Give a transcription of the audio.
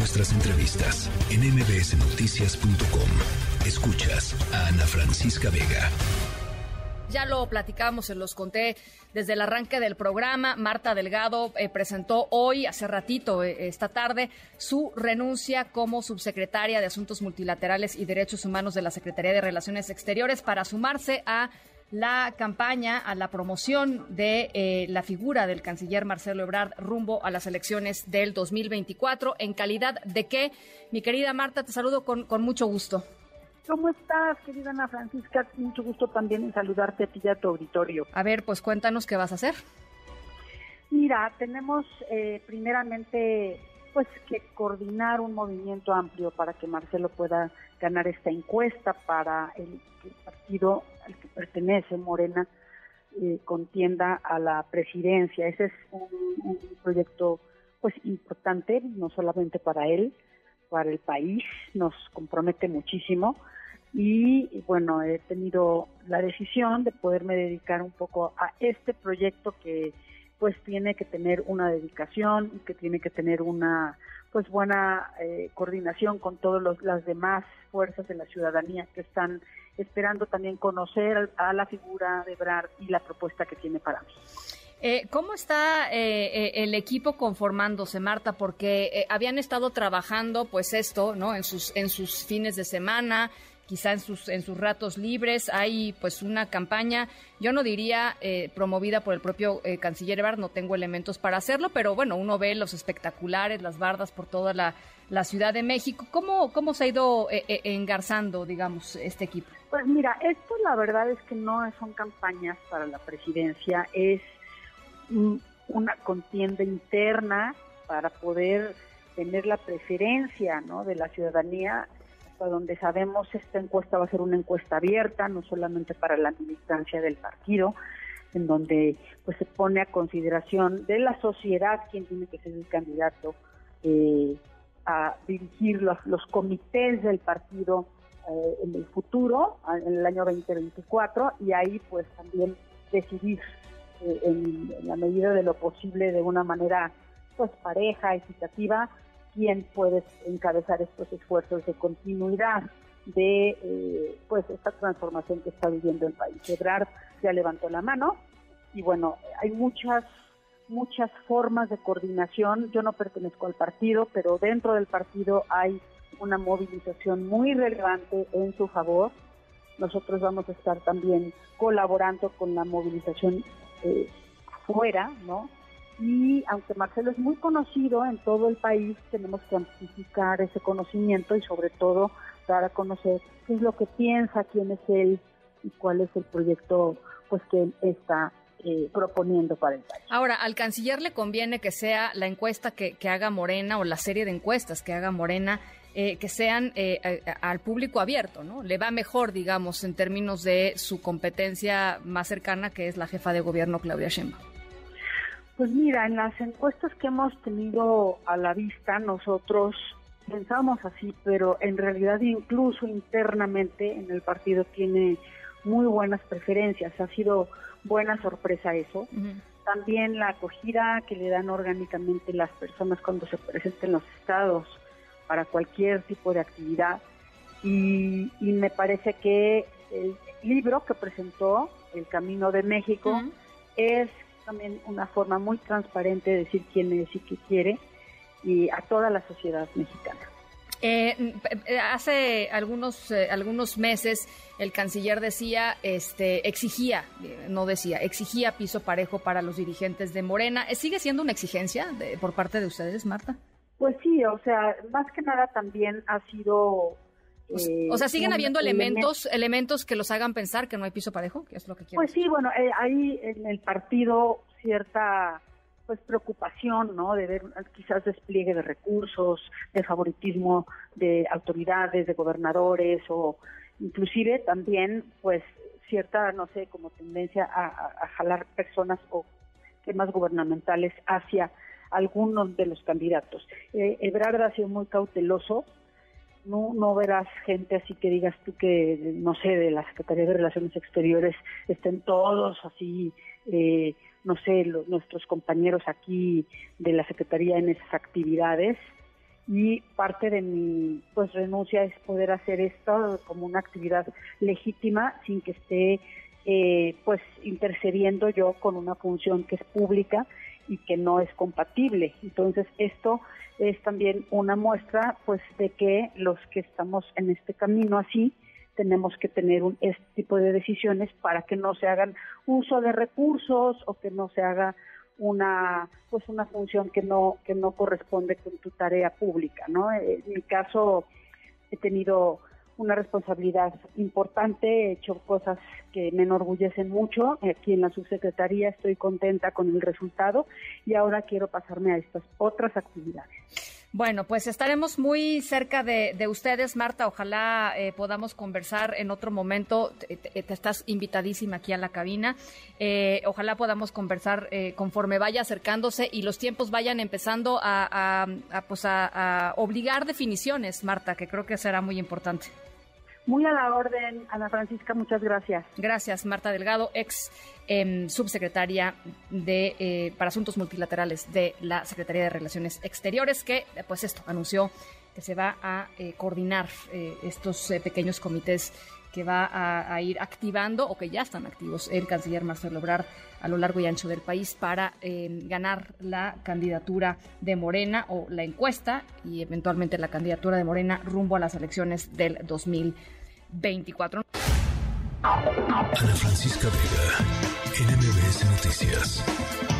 nuestras entrevistas en mbsnoticias.com. Escuchas a Ana Francisca Vega. Ya lo platicamos, se los conté desde el arranque del programa. Marta Delgado eh, presentó hoy, hace ratito, eh, esta tarde, su renuncia como subsecretaria de Asuntos Multilaterales y Derechos Humanos de la Secretaría de Relaciones Exteriores para sumarse a la campaña, a la promoción de eh, la figura del canciller Marcelo Ebrard rumbo a las elecciones del 2024. ¿En calidad de qué? Mi querida Marta, te saludo con, con mucho gusto. ¿Cómo estás, querida Ana Francisca? Mucho gusto también en saludarte a ti y a tu auditorio. A ver, pues cuéntanos qué vas a hacer. Mira, tenemos eh, primeramente pues que coordinar un movimiento amplio para que Marcelo pueda ganar esta encuesta para el, partido al que pertenece Morena eh, contienda a la presidencia. Ese es un, un, proyecto pues importante, no solamente para él, para el país, nos compromete muchísimo y bueno, he tenido la decisión de poderme dedicar un poco a este proyecto que pues tiene que tener una dedicación que tiene que tener una pues buena eh, coordinación con todas las demás fuerzas de la ciudadanía que están esperando también conocer a la figura de Brad y la propuesta que tiene para mí. Eh, ¿Cómo está eh, el equipo conformándose, Marta? Porque habían estado trabajando, pues esto, ¿no? En sus en sus fines de semana, quizá en sus, en sus ratos libres. Hay pues una campaña, yo no diría eh, promovida por el propio eh, canciller Ebrard, no tengo elementos para hacerlo, pero bueno, uno ve los espectaculares, las bardas por toda la, Ciudad de México. ¿Cómo, cómo se ha ido eh, engarzando, digamos, este equipo? Pues mira, esto la verdad es que no son campañas para la presidencia, es una contienda interna para poder tener la preferencia ¿no? de la ciudadanía donde sabemos esta encuesta va a ser una encuesta abierta, no solamente para la militancia del partido, en donde pues se pone a consideración de la sociedad quién tiene que ser el candidato eh, a dirigir los, los, comités del partido eh, en el futuro, en el año 2024, y ahí pues también decidir eh, en, en, la medida de lo posible de una manera pues pareja, equitativa, quién puede encabezar estos esfuerzos de continuidad de eh, pues esta transformación que está viviendo el país. Ebrard ya levantó la mano y bueno, hay muchas muchas formas de coordinación. Yo no pertenezco al partido, pero dentro del partido hay una movilización muy relevante en su favor. Nosotros vamos a estar también colaborando con la movilización eh, fuera, ¿no? Y aunque Marcelo es muy conocido en todo el país, tenemos que amplificar ese conocimiento y sobre todo dar a conocer qué es lo que piensa, quién es él y cuál es el proyecto pues que él está eh, proponiendo para el país. Ahora, al canciller le conviene que sea la encuesta que, haga Morena o la serie de encuestas que haga Morena eh, que sean eh, al público abierto, ¿no? Le va mejor, digamos, en términos de su competencia más cercana, que es la jefa de gobierno Claudia Sheinbaum. Pues mira, en las encuestas que hemos tenido a la vista, nosotros pensamos así, pero en realidad incluso internamente en el partido tiene muy buenas preferencias. Ha sido buena sorpresa eso. También la acogida que le dan orgánicamente las personas cuando se presenten los estados para cualquier tipo de actividad. Y, me parece que el libro que presentó, El Camino de México, es también una forma muy transparente de decir quién es y qué quiere y a toda la sociedad mexicana. Eh, eh, hace algunos eh, algunos meses el canciller decía, este, exigía, no decía, exigía piso parejo para los dirigentes de Morena. ¿Sigue siendo una exigencia por parte de ustedes, Marta? Pues sí, o sea, más que nada también ha sido o sea, siguen habiendo elementos, elementos que los hagan pensar que no hay piso parejo, que es lo que quieren. Pues sí, bueno, eh, hay en el partido cierta pues preocupación, ¿no? De ver quizás despliegue de recursos, de favoritismo de autoridades, de gobernadores o inclusive también pues cierta, no sé, como tendencia a, jalar personas o temas gubernamentales hacia algunos de los candidatos. Eh, Ebrard ha sido muy cauteloso no, no verás gente así que digas tú que, no sé, de la Secretaría de Relaciones Exteriores estén todos así, eh, no sé, nuestros compañeros aquí de la Secretaría en esas actividades. y parte de mi pues renuncia es poder hacer esto como una actividad legítima sin que esté eh, pues intercediendo yo con una función que es pública y que no es compatible. Entonces esto es también una muestra pues de que los que estamos en este camino así tenemos que tener un, este tipo de decisiones para que no se hagan uso de recursos o que no se haga una pues una función que no que no corresponde con tu tarea pública no en mi caso he tenido una responsabilidad importante, he hecho cosas que me enorgullecen mucho. Aquí en la subsecretaría estoy contenta con el resultado y ahora quiero pasarme a estas otras actividades. Bueno, pues estaremos muy cerca de, ustedes, Marta. Ojalá eh, podamos conversar en otro momento. Te, estás invitadísima aquí a la cabina. Eh, ojalá podamos conversar eh, conforme vaya acercándose y los tiempos vayan empezando a, pues a obligar definiciones, Marta, que creo que será muy importante. Muy a la orden, Ana Francisca, muchas gracias. Gracias, Marta Delgado, ex em, subsecretaria de eh, para Asuntos Multilaterales de la Secretaría de Relaciones Exteriores, que pues esto anunció que se va a eh, coordinar eh, estos pequeños comités que va a, ir activando o que ya están activos el canciller Marcelo Obrar a lo largo y ancho del país para ganar la candidatura de Morena o la encuesta y eventualmente la candidatura de Morena rumbo a las elecciones del 2020. 24. Ana Francisca Vega, NMBS Noticias.